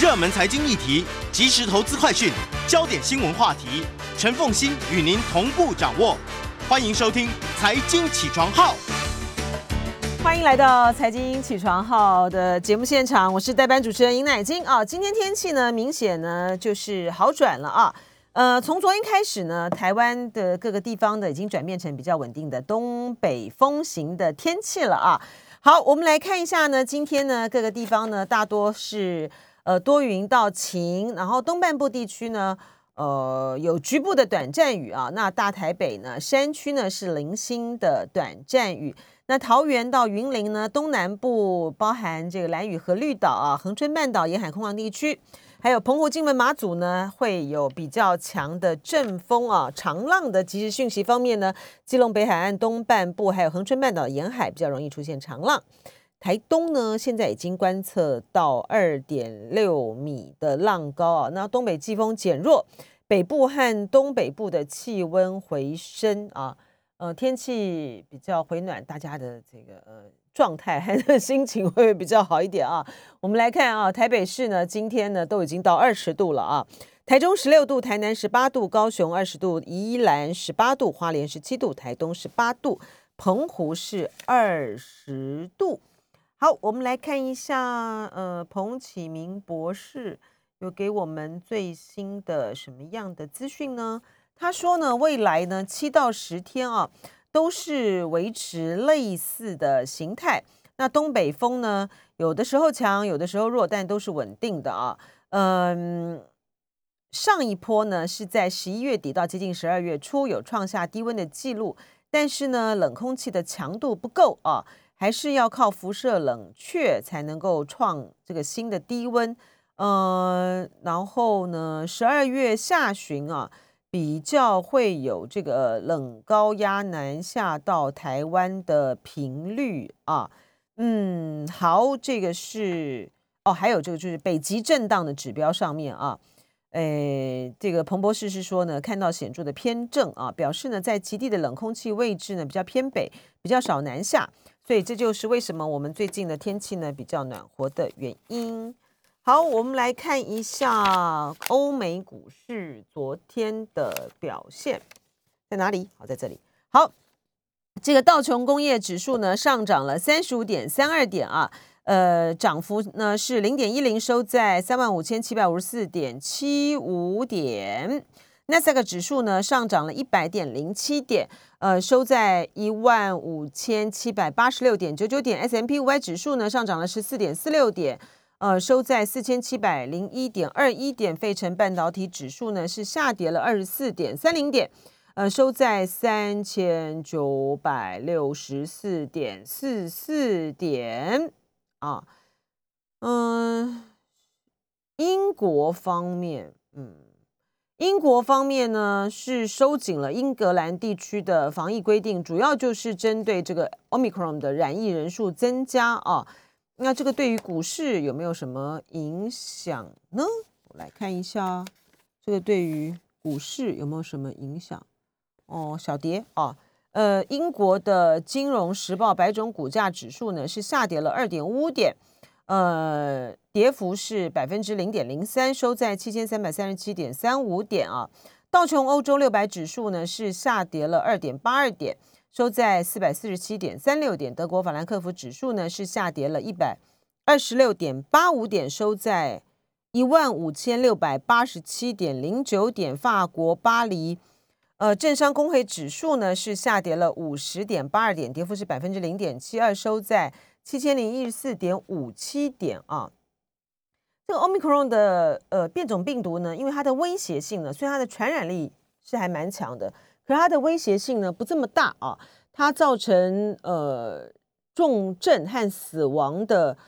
热门财经议题、即时投资快讯、焦点新闻话题，陈凤欣与您同步掌握。欢迎收听《财经起床号》。欢迎来到财经起床号的节目现场，我是代班主持人尹乃金啊。今天天气呢，明显呢就是好转了啊。呃，从昨天开始呢，台湾的各个地方的已经转变成比较稳定的东北风型的天气了啊。好，我们来看一下呢，今天呢各个地方呢大多是呃多云到晴，然后东半部地区呢呃有局部的短暂雨啊。那大台北呢山区呢是零星的短暂雨。那桃园到云林呢，东南部包含这个蓝屿和绿岛啊，恒春半岛沿海空旷地区，还有澎湖、金门、马祖呢，会有比较强的阵风啊，长浪的即时讯息方面呢，基隆北海岸东半部还有恒春半岛沿海比较容易出现长浪。台东呢，现在已经观测到二点六米的浪高啊，那东北季风减弱，北部和东北部的气温回升啊。呃，天气比较回暖，大家的这个呃状态还是心情会比较好一点啊。我们来看啊，台北市呢今天呢都已经到二十度了啊，台中十六度，台南十八度，高雄二十度，宜兰十八度，花莲十七度，台东十八度，澎湖是二十度。好，我们来看一下，呃，彭启明博士有给我们最新的什么样的资讯呢？他说呢，未来呢七到十天啊，都是维持类似的形态。那东北风呢，有的时候强，有的时候弱，但都是稳定的啊。嗯，上一波呢是在十一月底到接近十二月初有创下低温的记录，但是呢，冷空气的强度不够啊，还是要靠辐射冷却才能够创这个新的低温。呃，然后呢，十二月下旬啊。比较会有这个冷高压南下到台湾的频率啊，嗯，好，这个是哦，还有这个就是北极震荡的指标上面啊，诶，这个彭博士是说呢，看到显著的偏正啊，表示呢，在极地的冷空气位置呢比较偏北，比较少南下，所以这就是为什么我们最近的天气呢比较暖和的原因。好，我们来看一下欧美股市昨天的表现，在哪里？好，在这里。好，这个道琼工业指数呢上涨了三十五点三二点啊，呃，涨幅呢是零点一零，收在三万五千七百五十四点七五点。纳斯达克指数呢上涨了一百点零七点，呃，收在一万五千七百八十六点九九点。S M P 五百指数呢上涨了十四点四六点。呃，收在四千七百零一点二一点，费城半导体指数呢是下跌了二十四点三零点，呃，收在三千九百六十四点四四点啊。嗯，英国方面，嗯，英国方面呢是收紧了英格兰地区的防疫规定，主要就是针对这个 omicron 的染疫人数增加啊。那这个对于股市有没有什么影响呢？我来看一下，这个对于股市有没有什么影响？哦，小蝶啊，呃，英国的金融时报百种股价指数呢是下跌了二点五点，呃，跌幅是百分之零点零三，收在七千三百三十七点三五点啊。道琼欧洲六百指数呢是下跌了二点八二点。收在四百四十七点三六点，德国法兰克福指数呢是下跌了一百二十六点八五点，收在一万五千六百八十七点零九点。法国巴黎，呃，政商工会指数呢是下跌了五十点八二点，跌幅是百分之零点七二，收在七千零一十四点五七点啊。这个 Omicron 的呃变种病毒呢，因为它的威胁性呢，所以它的传染力是还蛮强的。可它的威胁性呢不这么大啊，它造成呃重症和死亡的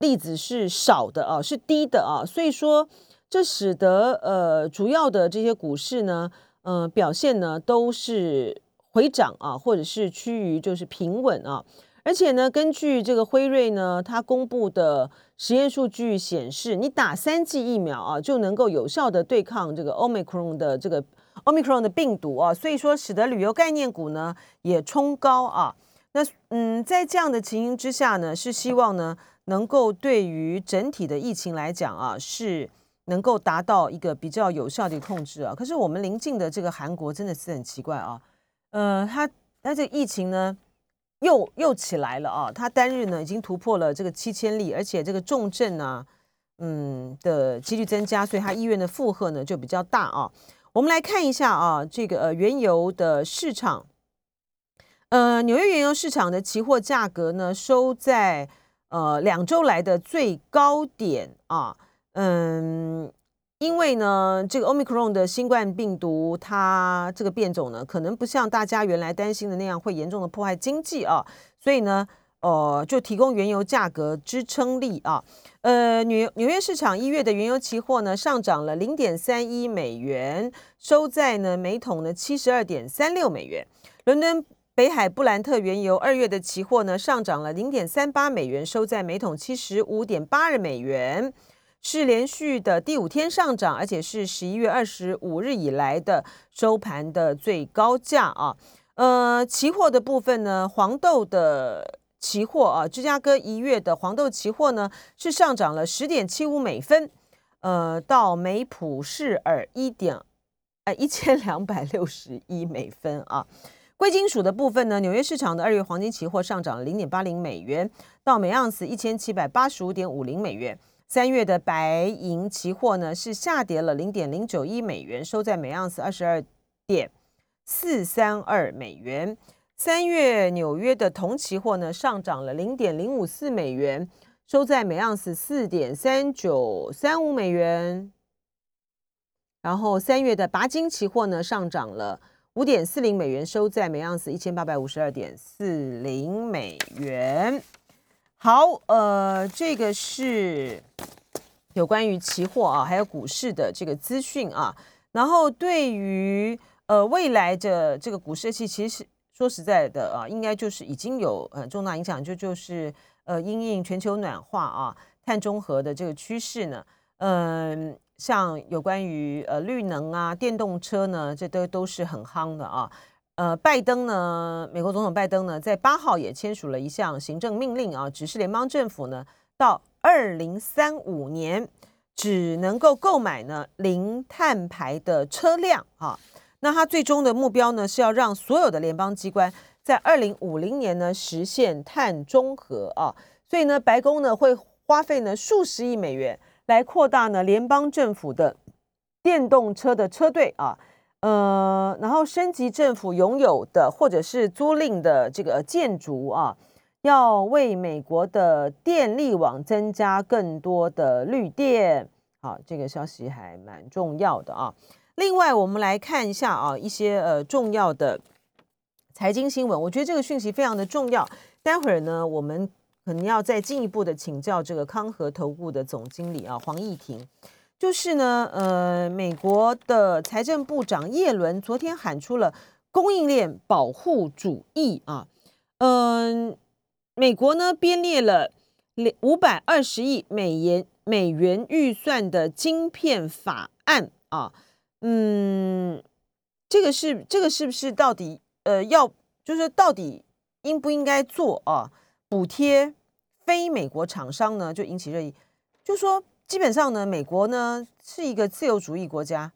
例子是少的啊，是低的啊，所以说这使得呃主要的这些股市呢，呃表现呢都是回涨啊，或者是趋于就是平稳啊，而且呢，根据这个辉瑞呢，它公布的实验数据显示，你打三剂疫苗啊，就能够有效的对抗这个 Omicron 的这个。Omicron 的病毒啊，所以说使得旅游概念股呢也冲高啊。那嗯，在这样的情形之下呢，是希望呢能够对于整体的疫情来讲啊，是能够达到一个比较有效的控制啊。可是我们邻近的这个韩国真的是很奇怪啊，呃，它它这疫情呢又又起来了啊，它单日呢已经突破了这个七千例，而且这个重症呢，嗯的几率增加，所以它医院的负荷呢就比较大啊。我们来看一下啊，这个呃原油的市场。呃，纽约原油市场的期货价格呢，收在呃两周来的最高点啊。嗯，因为呢，这个 Omicron 的新冠病毒，它这个变种呢，可能不像大家原来担心的那样会严重的破坏经济啊，所以呢，呃，就提供原油价格支撑力啊。呃，纽纽约市场一月的原油期货呢，上涨了零点三一美元，收在呢每桶呢七十二点三六美元。伦敦。北海布兰特原油二月的期货呢上涨了零点三八美元，收在每桶七十五点八二美元，是连续的第五天上涨，而且是十一月二十五日以来的收盘的最高价啊。呃，期货的部分呢，黄豆的期货啊，芝加哥一月的黄豆期货呢是上涨了十点七五美分，呃，到每普氏尔一点哎一千两百六十一美分啊。贵金属的部分呢，纽约市场的二月黄金期货上涨了零点八零美元，到每盎司一千七百八十五点五零美元。三月的白银期货呢是下跌了零点零九一美元，收在每盎司二十二点四三二美元。三月纽约的铜期货呢上涨了零点零五四美元，收在每盎司四点三九三五美元。然后三月的钯金期货呢上涨了。五点四零美元收在每盎司一千八百五十二点四零美元。好，呃，这个是有关于期货啊，还有股市的这个资讯啊。然后对于呃未来的这个股市期，其实说实在的啊，应该就是已经有呃重大影响，就就是呃因应全球暖化啊，碳中和的这个趋势呢，嗯。像有关于呃绿能啊、电动车呢，这都都是很夯的啊。呃，拜登呢，美国总统拜登呢，在八号也签署了一项行政命令啊，指示联邦政府呢，到二零三五年只能够购买呢零碳排的车辆啊。那他最终的目标呢，是要让所有的联邦机关在二零五零年呢实现碳中和啊。所以呢，白宫呢会花费呢数十亿美元。来扩大呢联邦政府的电动车的车队啊，呃，然后升级政府拥有的或者是租赁的这个建筑啊，要为美国的电力网增加更多的绿电。好，这个消息还蛮重要的啊。另外，我们来看一下啊一些呃重要的财经新闻，我觉得这个讯息非常的重要。待会儿呢，我们。可能要再进一步的请教这个康和投顾的总经理啊黄义婷，就是呢，呃，美国的财政部长耶伦昨天喊出了供应链保护主义啊，嗯，美国呢编列了五百二十亿美元美元预算的晶片法案啊，嗯，这个是这个是不是到底呃要就是到底应不应该做啊？补贴非美国厂商呢，就引起热议。就说基本上呢，美国呢是一个自由主义国家，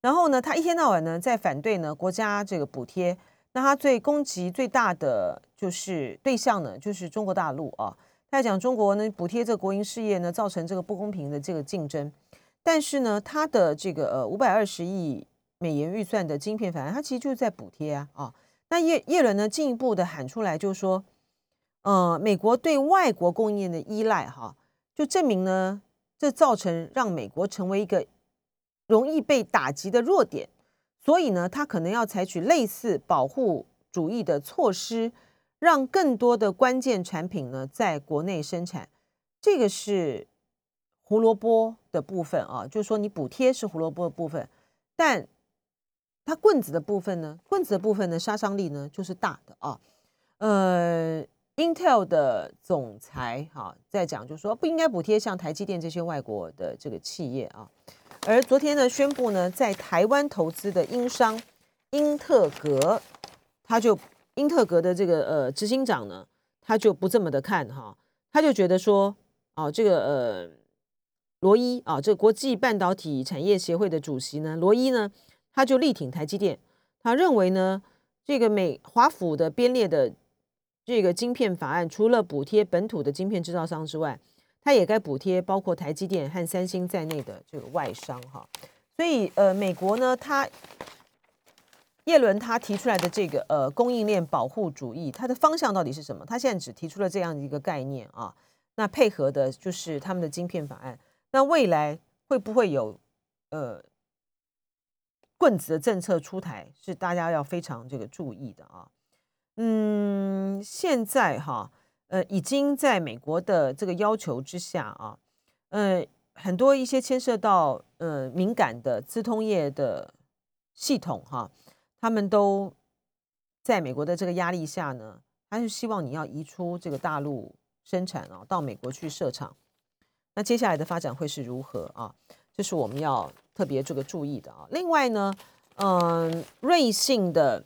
然后呢，他一天到晚呢在反对呢国家这个补贴。那他最攻击最大的就是对象呢，就是中国大陆啊。他讲中国呢补贴这个国营事业呢，造成这个不公平的这个竞争。但是呢，他的这个呃五百二十亿美元预算的晶片法案，他其实就是在补贴啊啊。那叶叶伦呢进一步的喊出来，就是说。呃，美国对外国供应链的依赖，哈，就证明呢，这造成让美国成为一个容易被打击的弱点，所以呢，他可能要采取类似保护主义的措施，让更多的关键产品呢在国内生产。这个是胡萝卜的部分啊，就是说你补贴是胡萝卜的部分，但它棍子的部分呢，棍子的部分呢杀伤力呢就是大的啊，呃。Intel 的总裁哈在讲，就说不应该补贴像台积电这些外国的这个企业啊。而昨天呢，宣布呢，在台湾投资的英商英特格，他就英特格的这个呃执行长呢，他就不这么的看哈，他就觉得说啊，这个呃罗伊啊，这国际半导体产业协会的主席呢，罗伊呢，他就力挺台积电，他认为呢，这个美华府的编列的这个晶片法案，除了补贴本土的晶片制造商之外，它也该补贴包括台积电和三星在内的这个外商哈。所以呃，美国呢，他叶伦他提出来的这个呃供应链保护主义，它的方向到底是什么？他现在只提出了这样的一个概念啊。那配合的就是他们的晶片法案。那未来会不会有呃棍子的政策出台？是大家要非常这个注意的啊。嗯，现在哈呃已经在美国的这个要求之下啊，呃很多一些牵涉到呃敏感的资通业的系统哈，他们都在美国的这个压力下呢，还是希望你要移出这个大陆。生产啊，到美国去设厂，那接下来的发展会是如何啊？这是我们要特别这个注意的啊。另外呢，嗯，瑞信的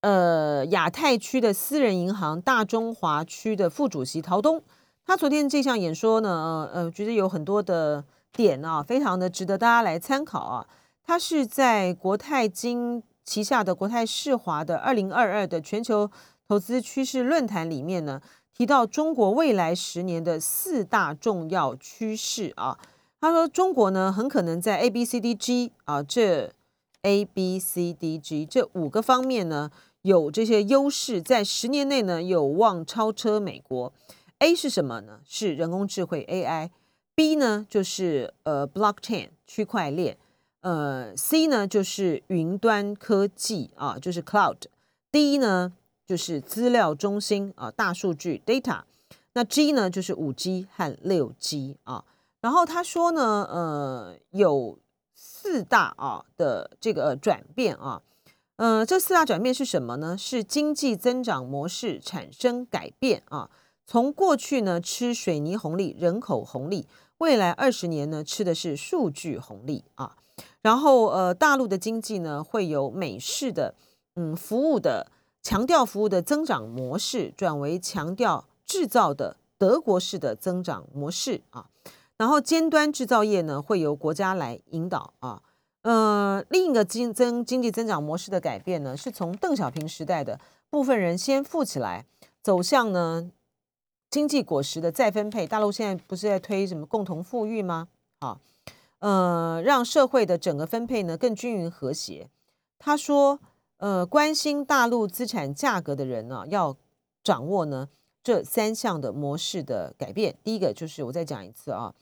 呃亚太区的私人银行大中华区的副主席陶东，他昨天这项演说呢，呃，觉得有很多的点啊，非常的值得大家来参考啊。他是在国泰金旗下的国泰世华的二零二二的全球。投资趋势论坛里面呢，提到中国未来十年的四大重要趋势啊。他说，中国呢很可能在 A B C D G 啊这 A B C D G 这五个方面呢有这些优势，在十年内呢有望超车美国。A 是什么呢？是人工智慧 A I。B 呢就是呃 Blockchain 区块链。呃 C 呢就是云端科技啊，就是 Cloud。D 呢？就是资料中心啊，大数据 data。那 G 呢，就是五 G 和六 G 啊。然后他说呢，呃，有四大啊的这个转变啊。呃，这四大转变是什么呢？是经济增长模式产生改变啊。从过去呢吃水泥红利、人口红利，未来二十年呢吃的是数据红利啊。然后呃，大陆的经济呢会有美式的嗯服务的。强调服务的增长模式转为强调制造的德国式的增长模式啊，然后尖端制造业呢会由国家来引导啊，呃，另一个经增经济增长模式的改变呢，是从邓小平时代的部分人先富起来，走向呢经济果实的再分配。大陆现在不是在推什么共同富裕吗？啊，呃，让社会的整个分配呢更均匀和谐。他说。呃，关心大陆资产价格的人呢，要掌握呢这三项的模式的改变。第一个就是我再讲一次啊，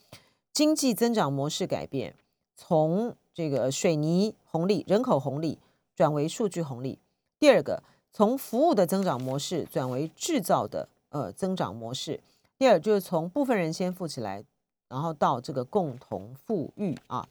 经济增长模式改变，从这个水泥红利、人口红利转为数据红利。第二个，从服务的增长模式转为制造的呃增长模式。第二就是从部分人先富起来，然后到这个共同富裕啊。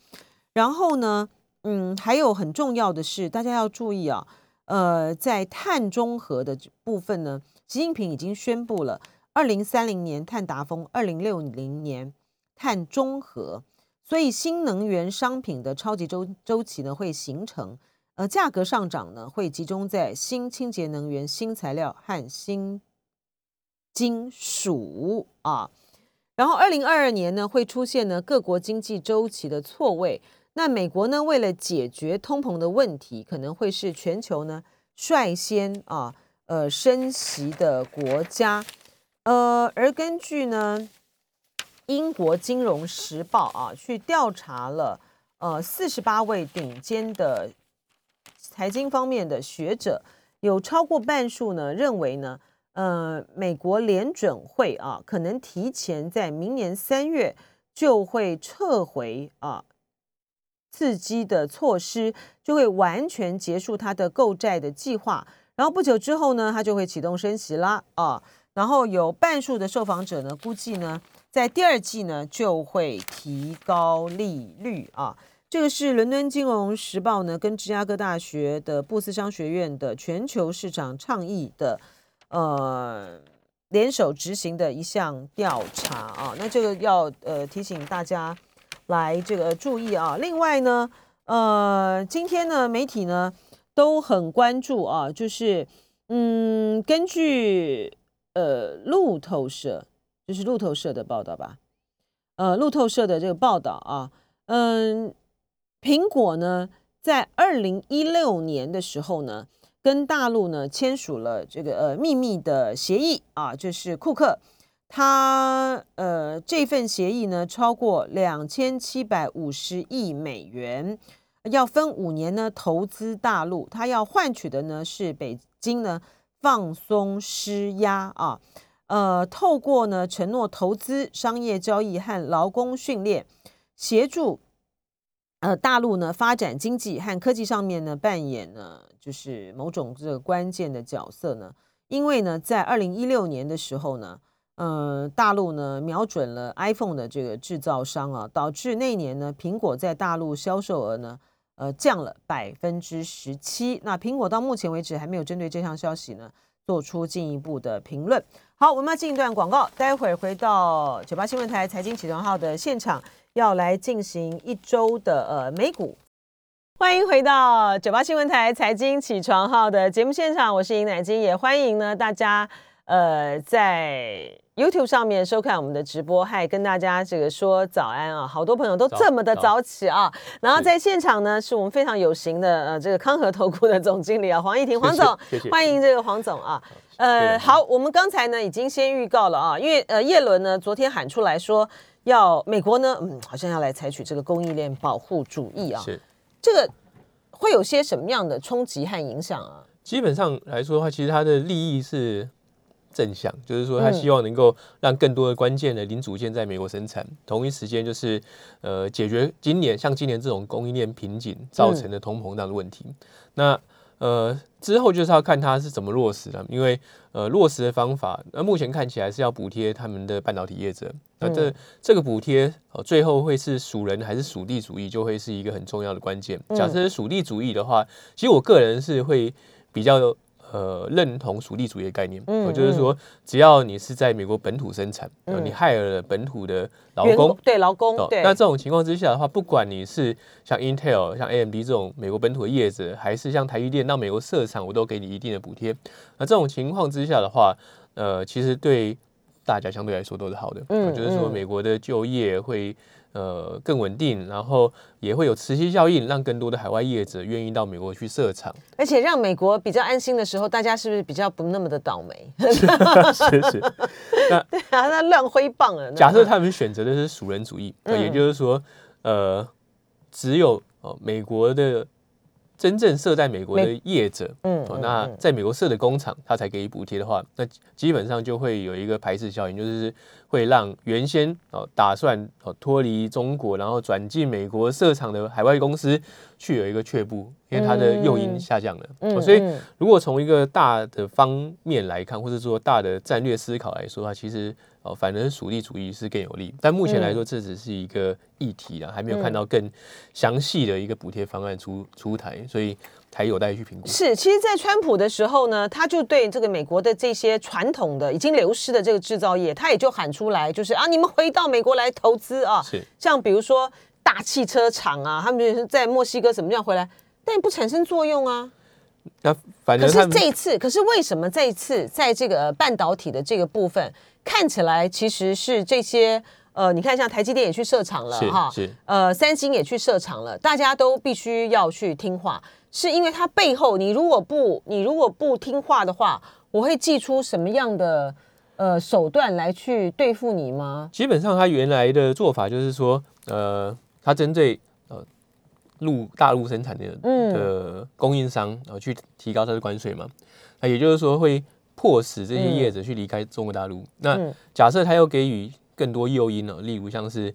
然后呢？嗯，还有很重要的是，大家要注意啊，呃，在碳中和的部分呢，习近平已经宣布了，二零三零年碳达峰，二零六零年碳中和，所以新能源商品的超级周周期呢会形成，呃，价格上涨呢会集中在新清洁能源、新材料和新金属啊，然后二零二二年呢会出现呢各国经济周期的错位。那美国呢？为了解决通膨的问题，可能会是全球呢率先啊呃升息的国家。呃，而根据呢英国金融时报啊去调查了呃四十八位顶尖的财经方面的学者，有超过半数呢认为呢呃美国联准会啊可能提前在明年三月就会撤回啊。刺激的措施就会完全结束它的购债的计划，然后不久之后呢，它就会启动升息啦啊。然后有半数的受访者呢，估计呢，在第二季呢就会提高利率啊。这个是伦敦金融时报呢跟芝加哥大学的布斯商学院的全球市场倡议的呃联手执行的一项调查啊。那这个要呃提醒大家。来这个注意啊！另外呢，呃，今天呢，媒体呢都很关注啊，就是嗯，根据呃路透社这是路透社的报道吧？呃，路透社的这个报道啊，嗯，苹果呢，在二零一六年的时候呢，跟大陆呢签署了这个呃秘密的协议啊，就是库克他呃这份协议呢超过两千七百五十亿美元，要分五年呢投资大陆，他要换取的呢是北京呢放松施压啊。呃，透过呢承诺投资、商业交易和劳工训练，协助呃大陆呢发展经济和科技上面呢扮演呢就是某种这个关键的角色呢。因为呢，在二零一六年的时候呢，呃，大陆呢瞄准了 iPhone 的这个制造商啊，导致那年呢苹果在大陆销售额呢呃降了百分之十七。那苹果到目前为止还没有针对这项消息呢做出进一步的评论。好，我们要进一段广告，待会儿回到九八新闻台财经起床号的现场，要来进行一周的呃美股。欢迎回到九八新闻台财经起床号的节目现场，我是尹乃金，也欢迎呢大家呃在 YouTube 上面收看我们的直播，还跟大家这个说早安啊，好多朋友都这么的早起啊。然后在现场呢，是我们非常有型的呃这个康和投顾的总经理啊黄义婷黄总，欢迎这个黄总啊。呃，好，我们刚才呢已经先预告了啊，因为呃，叶伦呢昨天喊出来说要美国呢，嗯，好像要来采取这个供应链保护主义啊，是这个会有些什么样的冲击和影响啊？基本上来说的话，其实它的利益是正向，就是说他希望能够让更多的关键的零组件在美国生产，同一时间就是呃解决今年像今年这种供应链瓶颈造成的通膨胀的问题。那呃，之后就是要看它是怎么落实了，因为呃，落实的方法，那目前看起来是要补贴他们的半导体业者。那这这个补贴，呃，最后会是属人还是属地主义，就会是一个很重要的关键。假设是属地主义的话，其实我个人是会比较。呃，认同属地主义的概念，嗯，就是说，只要你是在美国本土生产，你害了本土的劳工，对劳工，对，那这种情况之下的话，不管你是像 Intel、像 AMD 这种美国本土的业者，还是像台积电到美国设厂，我都给你一定的补贴。那这种情况之下的话，呃，其实对大家相对来说都是好的，嗯，就是说美国的就业会。呃，更稳定，然后也会有磁吸效应，让更多的海外业者愿意到美国去设厂，而且让美国比较安心的时候，大家是不是比较不那么的倒霉？是是，那对啊，那乱挥棒啊。假设他们选择的是熟人主义，也就是说，呃，只有哦美国的。真正设在美国的业者，嗯，那在美国设的工厂，他才给予补贴的话，那基本上就会有一个排斥效应，就是会让原先哦打算哦脱离中国，然后转进美国设厂的海外公司去有一个却步，因为它的诱因下降了。所以如果从一个大的方面来看，或者说大的战略思考来说的话，其实。哦，反正属地主义是更有利，但目前来说这只是一个议题啊，还没有看到更详细的一个补贴方案出出台，所以还有待去评估。是，其实，在川普的时候呢，他就对这个美国的这些传统的已经流失的这个制造业，他也就喊出来，就是啊，你们回到美国来投资啊，是，像比如说大汽车厂啊，他们就是在墨西哥怎么样回来，但不产生作用啊。那反正可是这一次，可是为什么这一次在这个半导体的这个部分？看起来其实是这些呃，你看像台积电也去设厂了哈，是呃，三星也去设厂了，大家都必须要去听话，是因为它背后你如果不你如果不听话的话，我会寄出什么样的呃手段来去对付你吗？基本上，他原来的做法就是说，呃，他针对呃陆大陆生产的的供应商，然后去提高它的关税嘛，那也就是说会。迫使这些业者去离开中国大陆。那假设他又给予更多诱因呢？例如像是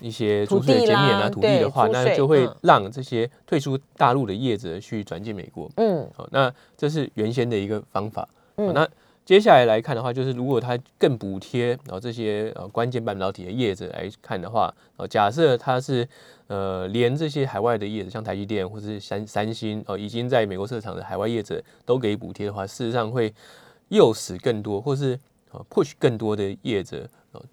一些土地减免啊、土地的话，那就会让这些退出大陆的业者去转进美国。嗯，好，那这是原先的一个方法。嗯，那接下来来看的话，就是如果他更补贴然后这些呃关键半导体的业者来看的话，呃，假设他是呃连这些海外的业者，像台积电或者是三三星哦，已经在美国设厂的海外业者都给补贴的话，事实上会。诱使更多，或是呃 push 更多的业者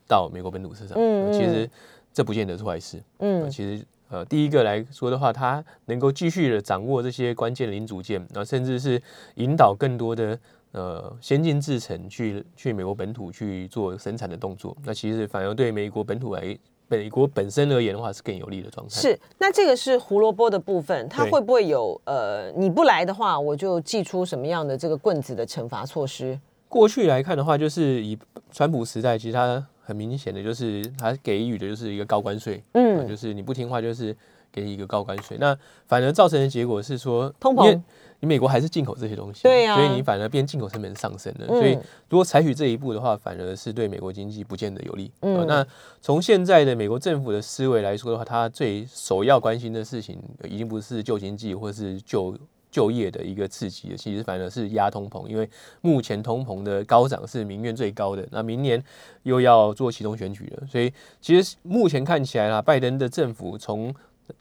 到美国本土市场，嗯，其实这不见得是坏事，嗯，其实呃第一个来说的话，它能够继续的掌握这些关键零组件，然后甚至是引导更多的呃先进制程去去美国本土去做生产的动作，那其实反而对美国本土来美国本身而言的话是更有利的状态。是，那这个是胡萝卜的部分，它会不会有呃你不来的话，我就寄出什么样的这个棍子的惩罚措施？过去来看的话，就是以川普时代，其实他很明显的就是他给予的就是一个高关税，嗯，就是你不听话就是给你一个高关税，那反而造成的结果是说通膨。你美国还是进口这些东西，对呀，所以你反而变进口成本上升了。所以如果采取这一步的话，反而是对美国经济不见得有利。嗯，那从现在的美国政府的思维来说的话，他最首要关心的事情，已经不是救经济或是救就业的一个刺激了，其实反而是压通膨。因为目前通膨的高涨是民怨最高的，那明年又要做其中选举了，所以其实目前看起来啊，拜登的政府从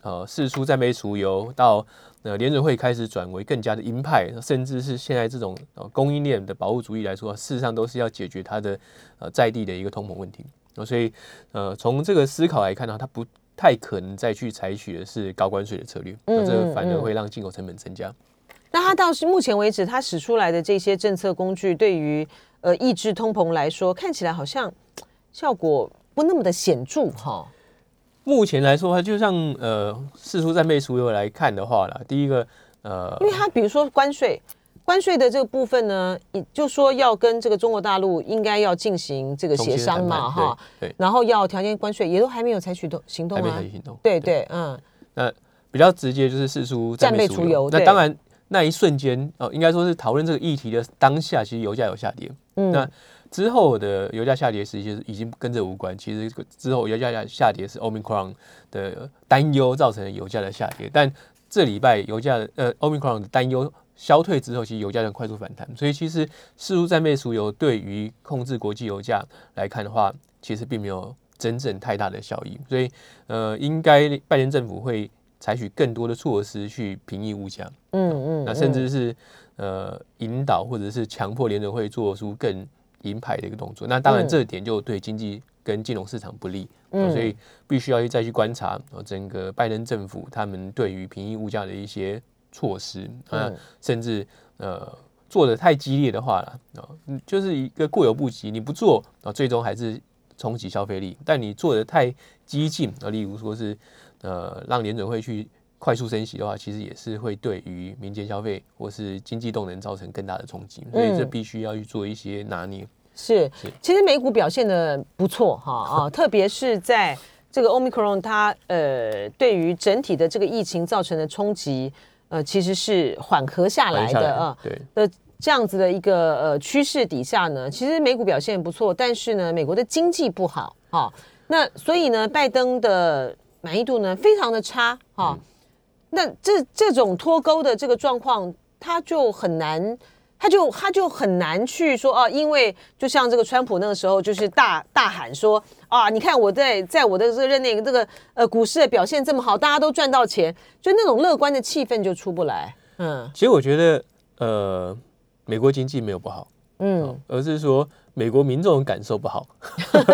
呃四出战备除油到。呃联准会开始转为更加的鹰派，甚至是现在这种呃供应链的保护主义来说，事实上都是要解决它的呃在地的一个通膨问题。所以呃从这个思考来看呢，它不太可能再去采取的是高关税的策略，那这反而会让进口成本增加。那它到是目前为止，它使出来的这些政策工具，对于呃抑制通膨来说，看起来好像效果不那么的显著哈。目前来说，它就像呃，四出战备除油来看的话啦，第一个呃，因为它比如说关税，关税的这个部分呢，也就说要跟这个中国大陆应该要进行这个协商嘛，哈，对，然后要条件关税，也都还没有采取动行动啊，还没采取行动，对。对，嗯，那比较直接就是四出战备除油，那当然那一瞬间哦，应该说是讨论这个议题的当下，其实油价有下跌，嗯，那。之后的油价下跌，实际是已经跟这无关。其实之后油价下下跌是 Omicron 的担忧造成的油价的下跌。但这礼拜油价呃 Omicron 的担忧消退之后，其实油价能快速反弹。所以其实四出战备熟油对于控制国际油价来看的话，其实并没有真正太大的效益。所以呃，应该拜登政府会采取更多的措施去平抑物价。嗯嗯，那甚至是呃引导或者是强迫联准会做出更银牌的一个动作，那当然这点就对经济跟金融市场不利，所以必须要再去观察整个拜登政府他们对于平抑物价的一些措施。啊，甚至呃做的太激烈的话了啊，就是一个过犹不及，你不做啊，最终还是冲击消费力；但你做的太激进啊，例如说是呃让联准会去。快速升息的话，其实也是会对于民间消费或是经济动能造成更大的冲击，所以这必须要去做一些拿捏。是，其实美股表现的不错哈啊，特别是在这个 Omicron 它呃对于整体的这个疫情造成的冲击呃其实是缓和下来的啊，对的这样子的一个呃趋势底下呢，其实美股表现不错，但是呢美国的经济不好哈，那所以呢拜登的满意度呢非常的差哈。那这这种脱钩的这个状况，他就很难，他就他就很难去说啊，因为就像这个川普那个时候，就是大大喊说啊，你看我在在我的这个任内，这个呃股市的表现这么好，大家都赚到钱，就那种乐观的气氛就出不来。嗯，其实我觉得呃，美国经济没有不好，嗯，而是说。美国民众感受不好，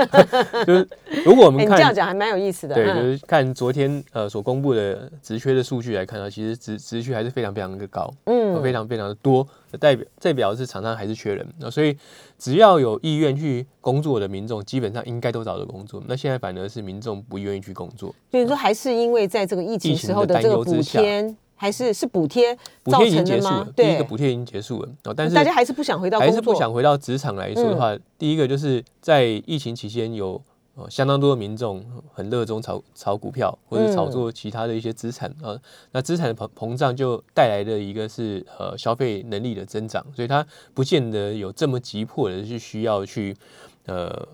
就是如果我们看这样讲还蛮有意思的。对，就是看昨天呃所公布的职缺的数据来看呢，其实职职缺还是非常非常的高，嗯，非常非常的多，代表代表是厂商还是缺人那所以只要有意愿去工作的民众，基本上应该都找到工作。那现在反而是民众不愿意去工作，所以说还是因为在这个疫情时候的这个补贴。还是是补贴补贴已经结束了，第一个补贴已经结束了哦，但是大家还是不想回到还是不想回到职场来说的话，第一个就是在疫情期间有呃相当多的民众很热衷炒炒股票或者炒作其他的一些资产啊，那资产的膨膨胀就带来的一个是呃消费能力的增长，所以它不见得有这么急迫的是需要去呃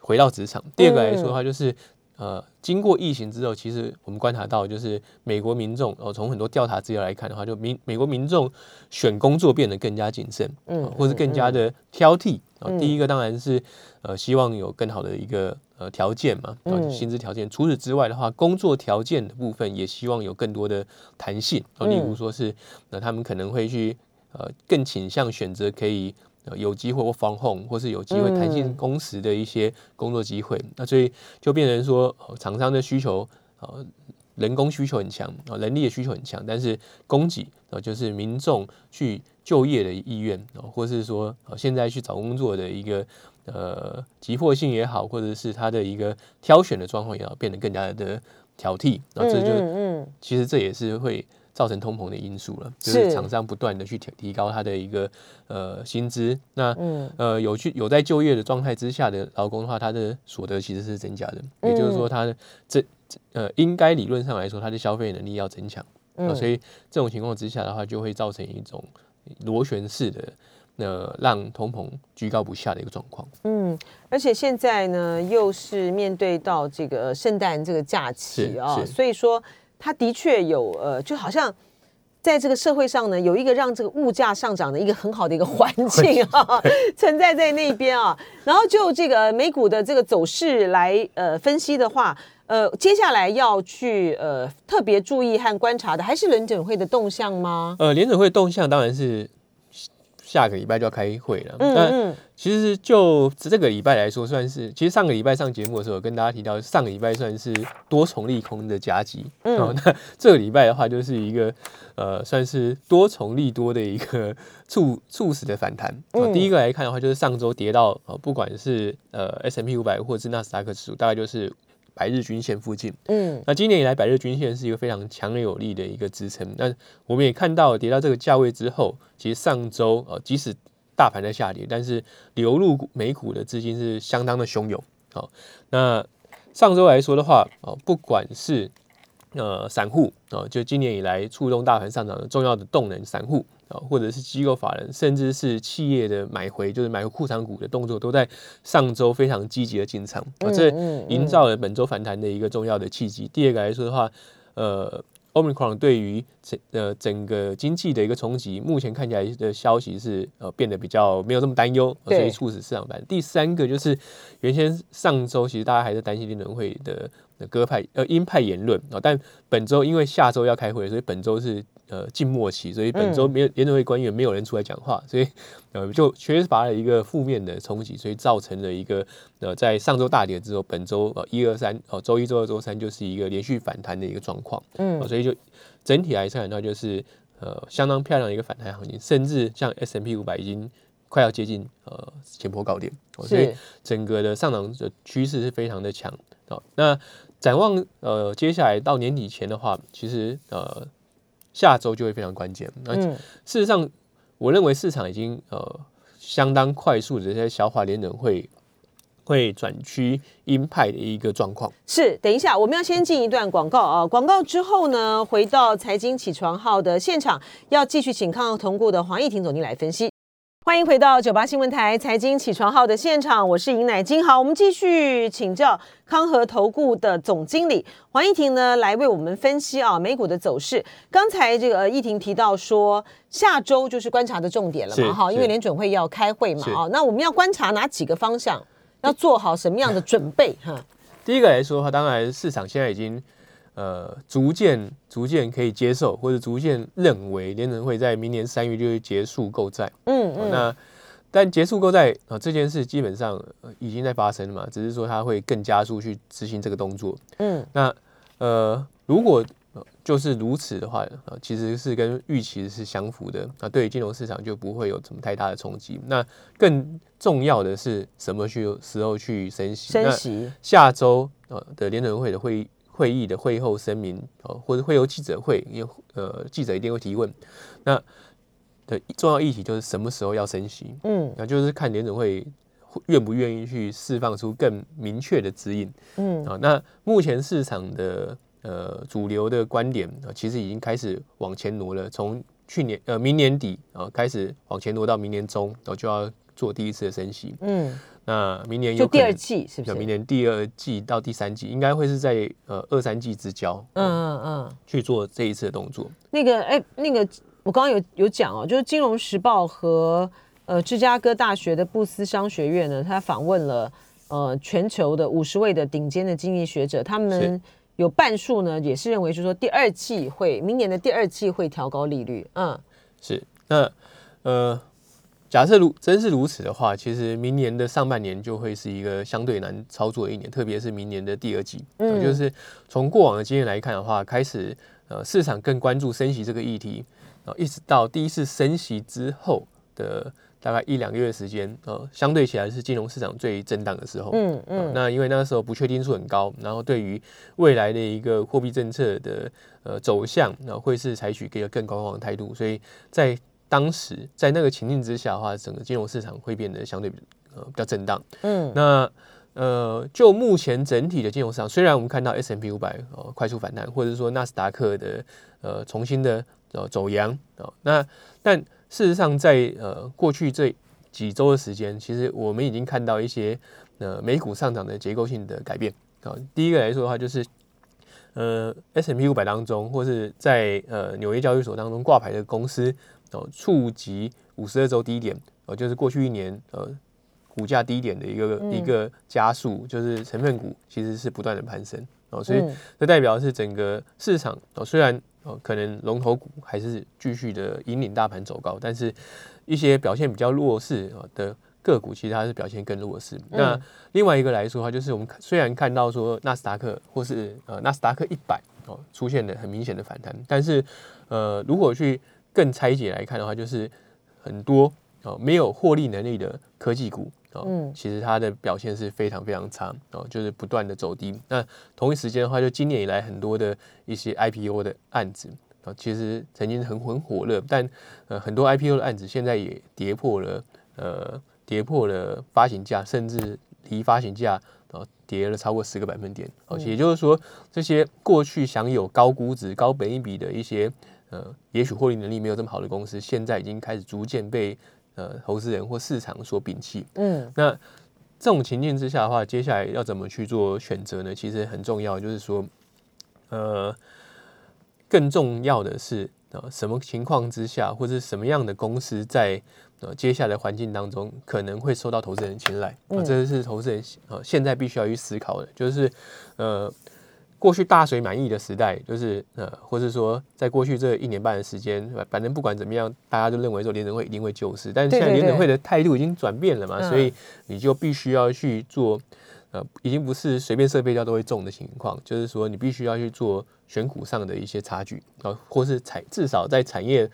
回到职场。第二个来说的话就是。呃，经过疫情之后，其实我们观察到，就是美国民众，哦，从很多调查资料来看的话，就民美国民众选工作变得更加谨慎，嗯，或是更加的挑剔。啊，第一个当然是呃，希望有更好的一个呃条件嘛，啊，薪资条件。除此之外的话，工作条件的部分也希望有更多的弹性。啊，例如说是，那他们可能会去呃，更倾向选择可以。有机会或防控，或是有机会弹性工时的一些工作机会，那所以就变成说，厂商的需求呃人工需求很强啊，人力的需求很强，但是供给啊，就是民众去就业的意愿啊，或是说现在去找工作的一个呃急迫性也好，或者是他的一个挑选的状况也好，变得更加的挑剔啊，这就嗯，其实这也是会。造成通膨的因素了，就是厂商不断的去提提高他的一个呃薪资，那嗯。呃有去有在就业的状态之下的劳工的话，他的所得其实是增加的，也就是说他的这呃应该理论上来说他的消费能力要增强，所以这种情况之下的话，就会造成一种螺旋式的呃让通膨居高不下的一个状况。嗯，而且现在呢又是面对到这个圣诞这个假期啊，所以说。它的确有，呃，就好像在这个社会上呢，有一个让这个物价上涨的一个很好的一个环境啊，存在在那边啊。然后就这个美股的这个走势来呃分析的话，呃，接下来要去呃特别注意和观察的，还是联准会的动向吗？呃，联准会动向当然是。下个礼拜就要开会了。那其实就这个礼拜来说，算是其实上个礼拜上节目的时候，跟大家提到上个礼拜算是多重利空的夹击。嗯，那这个礼拜的话，就是一个呃，算是多重利多的一个促促使的反弹。第一个来看的话，就是上周跌到呃，不管是呃 S M P 五百或者是纳斯达克指数，大概就是。百日均线附近，嗯，那今年以来百日均线是一个非常强有力的一个支撑。那我们也看到跌到这个价位之后，其实上周呃即使大盘在下跌，但是流入美股的资金是相当的汹涌。好，那上周来说的话，哦，不管是呃散户啊，就今年以来触动大盘上涨的重要的动能，散户。啊，或者是机构法人，甚至是企业的买回，就是买回库藏股的动作，都在上周非常积极的进场，啊，这营造了本周反弹的一个重要的契机。第二个来说的话，呃，Omicron 对于整呃整个经济的一个冲击，目前看起来的消息是呃变得比较没有这么担忧，所以促使市场反。第三个就是原先上周其实大家还在担心联准会的鸽派呃鹰派言论啊，但本周因为下周要开会，所以本周是。呃，静默期，所以本周没有联准会官员没有人出来讲话，所以呃就缺乏了一个负面的冲击，所以造成了一个呃在上周大跌之后，本周呃一二三哦周一周二周三就是一个连续反弹的一个状况，嗯，所以就整体来看，那就是呃相当漂亮的一个反弹行情，甚至像 S M P 五百已经快要接近呃前坡高点，所以整个的上涨的趋势是非常的强。好，那展望呃接下来到年底前的话，其实呃。下周就会非常关键。那事实上，我认为市场已经呃相当快速的在消化联准会会转趋鹰派的一个状况。是，等一下我们要先进一段广告啊，广告之后呢，回到财经起床号的现场，要继续请康和同步的黄义婷总经理来分析。欢迎回到九八新闻台财经起床号的现场，我是尹乃金。好，我们继续请教康和投顾的总经理黄义婷呢，来为我们分析啊美股的走势。刚才这个义婷提到说，下周就是观察的重点了嘛，哈，因为联准会要开会嘛，啊，那我们要观察哪几个方向，要做好什么样的准备？哈，第一个来说的话，当然市场现在已经。呃，逐渐逐渐可以接受，或者逐渐认为联准会在明年三月就会结束购债。嗯嗯。那但结束购债啊这件事基本上已经在发生了嘛，只是说它会更加速去执行这个动作。嗯。那呃，如果就是如此的话啊，其实是跟预期是相符的那，对于金融市场就不会有什么太大的冲击。那更重要的是什么去时候去升息？升息。下周呃的联准会的会议。会议的会后声明哦，或者会有记者会，因为呃记者一定会提问。那的重要议题就是什么时候要升息？嗯，那就是看联准会愿不愿意去释放出更明确的指引。嗯啊，那目前市场的呃主流的观点啊，其实已经开始往前挪了。从去年呃明年底啊开始往前挪到明年中，然后就要做第一次的升息。嗯。那明年就第二季是不是？明年第二季到第三季应该会是在呃二三季之交，嗯嗯嗯，去做这一次的动作。那个哎，那个我刚刚有有讲哦，就是《金融时报》和呃芝加哥大学的布斯商学院呢，他访问了呃全球的五十位的顶尖的经济学者，他们有半数呢也是认为，就是说第二季会明年的第二季会调高利率。嗯，是那呃。假设如真是如此的话，其实明年的上半年就会是一个相对难操作的一年，特别是明年的第二季。嗯，就是从过往的经验来看的话，开始呃市场更关注升息这个议题，啊，一直到第一次升息之后的大概一两个月时间，呃，相对起来是金融市场最震荡的时候。嗯嗯。那因为那个时候不确定数很高，然后对于未来的一个货币政策的呃走向，那会是采取一个更观望的态度，所以在当时在那个情境之下的话，整个金融市场会变得相对呃比较震荡。嗯，那呃就目前整体的金融市场，虽然我们看到 S M P 五百呃快速反弹，或者说纳斯达克的呃重新的呃走阳啊，那但事实上在呃过去这几周的时间，其实我们已经看到一些呃美股上涨的结构性的改变啊。第一个来说的话，就是呃 S M P 五百当中，或是在呃纽约交易所当中挂牌的公司。哦，触及五十二周低点，哦，就是过去一年呃股价低点的一个一个加速，就是成分股其实是不断的攀升哦，所以这代表是整个市场哦，虽然哦可能龙头股还是继续的引领大盘走高，但是一些表现比较弱势的个股，其实它是表现更弱势。那另外一个来说的话，就是我们虽然看到说纳斯达克或是呃纳斯达克一百哦出现了很明显的反弹，但是呃如果去更拆解来看的话，就是很多哦没有获利能力的科技股哦，其实它的表现是非常非常差哦，就是不断的走低。那同一时间的话，就今年以来很多的一些 IPO 的案子啊，其实曾经很很火热，但呃很多 IPO 的案子现在也跌破了呃跌破了发行价，甚至离发行价啊跌了超过十个百分点哦，也就是说这些过去享有高估值、高本益比的一些。呃，也许获利能力没有这么好的公司，现在已经开始逐渐被呃投资人或市场所摒弃。嗯，那这种情境之下的话，接下来要怎么去做选择呢？其实很重要，就是说，呃，更重要的是呃，什么情况之下，或者什么样的公司在呃接下来环境当中可能会受到投资人青睐？啊，这是投资人呃现在必须要去思考的，就是呃。过去大水满溢的时代，就是呃，或是说，在过去这一年半的时间，反正不管怎么样，大家都认为说联准会一定会救市，但是现在联准会的态度已经转变了嘛，所以你就必须要去做，呃，已经不是随便设备掉都会中的情况，就是说你必须要去做选股上的一些差距啊，或是产至少在产业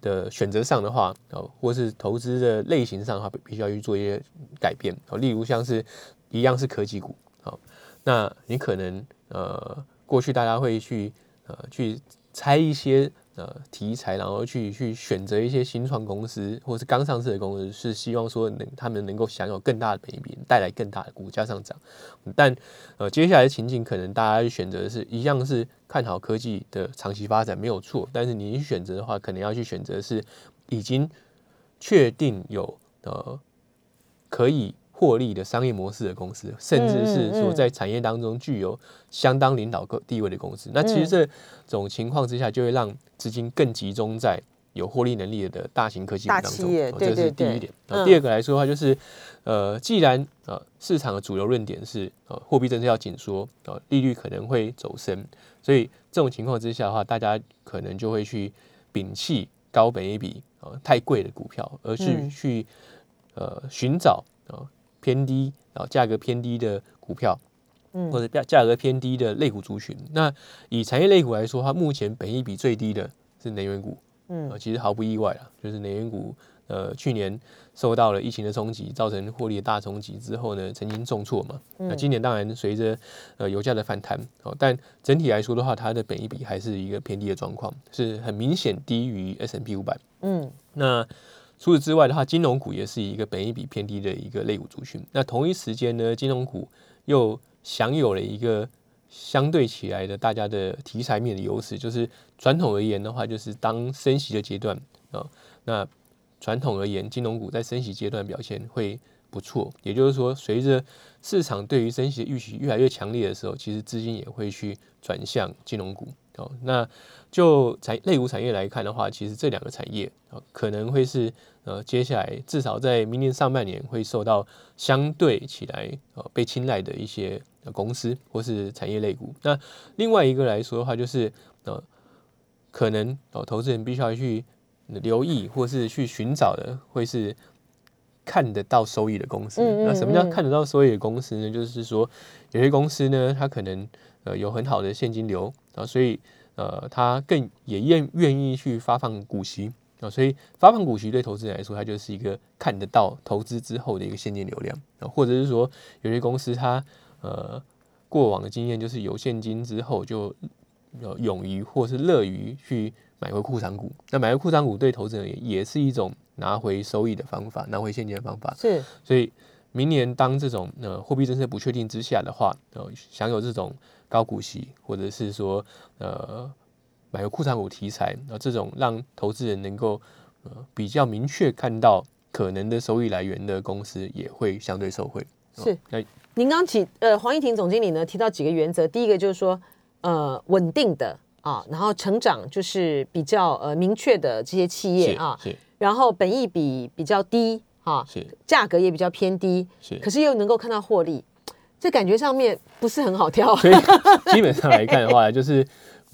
的选择上的话，哦，或是投资的类型上的话，必须要去做一些改变啊，例如像是一样是科技股，好，那你可能。呃，过去大家会去呃去猜一些呃题材，然后去去选择一些新创公司或是刚上市的公司，是希望说能他们能够享有更大的赔比，带来更大的股价上涨。但呃接下来的情景，可能大家选择是一样是看好科技的长期发展没有错，但是你选择的话，可能要去选择是已经确定有呃可以。获利的商业模式的公司，甚至是说在产业当中具有相当领导个地位的公司，那其实这种情况之下，就会让资金更集中在有获利能力的大型科技股当中。这是第一点。第二个来说的话，就是呃，既然呃市场的主流论点是呃货币政策要紧缩，呃利率可能会走升，所以这种情况之下的话，大家可能就会去摒弃高本一比呃太贵的股票，而是去呃寻找啊。偏低啊，价格偏低的股票，嗯，或者价价格偏低的类股族群。那以产业类股来说，它目前本益比最低的是能源股，嗯，其实毫不意外啊，就是能源股，呃，去年受到了疫情的冲击，造成获利的大冲击之后呢，曾经重挫嘛。那今年当然随着呃油价的反弹，哦，但整体来说的话，它的本益比还是一个偏低的状况，是很明显低于 S M P 五百，嗯，那。除此之外的话，金融股也是一个本益比偏低的一个类股族群。那同一时间呢，金融股又享有了一个相对起来的大家的题材面的优势，就是传统而言的话，就是当升息的阶段啊，那传统而言，金融股在升息阶段表现会不错。也就是说，随着市场对于升息的预期越来越强烈的时候，其实资金也会去转向金融股。哦，那就产类股产业来看的话，其实这两个产业啊，可能会是呃，接下来至少在明年上半年会受到相对起来呃被青睐的一些公司或是产业类股。那另外一个来说的话，就是呃，可能哦，投资人必须要去留意或是去寻找的，会是看得到收益的公司。那什么叫看得到收益的公司呢？就是说有些公司呢，它可能呃有很好的现金流啊，所以呃它更也愿愿意去发放股息啊，所以发放股息对投资人来说，它就是一个看得到投资之后的一个现金流量啊，或者是说有些公司它呃过往的经验就是有现金之后就勇于或是乐于去。买回库藏股，那买回库藏股对投资人也是一种拿回收益的方法，拿回现金的方法。是，所以明年当这种呃货币政策不确定之下的话，呃，享有这种高股息，或者是说呃买个库藏股题材，那，这种让投资人能够呃比较明确看到可能的收益来源的公司，也会相对受惠。是，那您刚提呃黄一婷总经理呢提到几个原则，第一个就是说呃稳定的。啊，然后成长就是比较呃明确的这些企业啊，然后本益比比较低啊，是价格也比较偏低，是可是又能够看到获利，这感觉上面不是很好挑。所以基本上来看的话，就是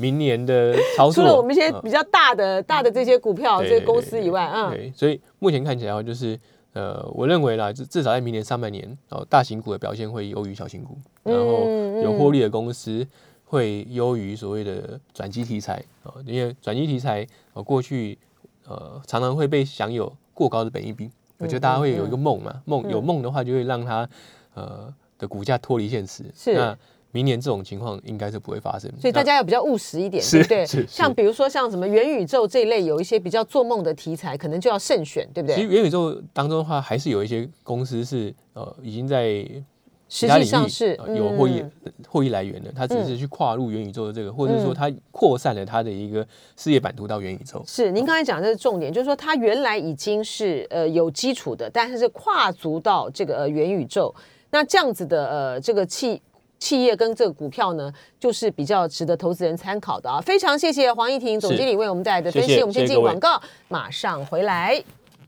明年的操作，除了我们一些比较大的大的这些股票这些公司以外，嗯，所以目前看起来的话，就是呃，我认为啦，至至少在明年上半年，哦，大型股的表现会优于小型股，然后有获利的公司。会优于所谓的转机题材啊，因为转机题材啊，过去呃常常会被享有过高的本益比，我觉得大家会有一个梦嘛，梦有梦的话就会让它呃的股价脱离现实。是，那明年这种情况应该是不会发生，所以大家要比较务实一点，对不对？像比如说像什么元宇宙这一类有一些比较做梦的题材，可能就要慎选，对不对？其实元宇宙当中的话，还是有一些公司是呃已经在。实际上是有获益获益来源的，它只是去跨入元宇宙的这个，或者说它扩散了它的一个事业版图到元宇宙。是您刚才讲的是重点，就是说它原来已经是呃有基础的，但是是跨足到这个元宇宙，那这样子的呃这个企企业跟这个股票呢，就是比较值得投资人参考的啊。非常谢谢黄义婷总经理为我们带来的分析，我们先进广告，马上回来。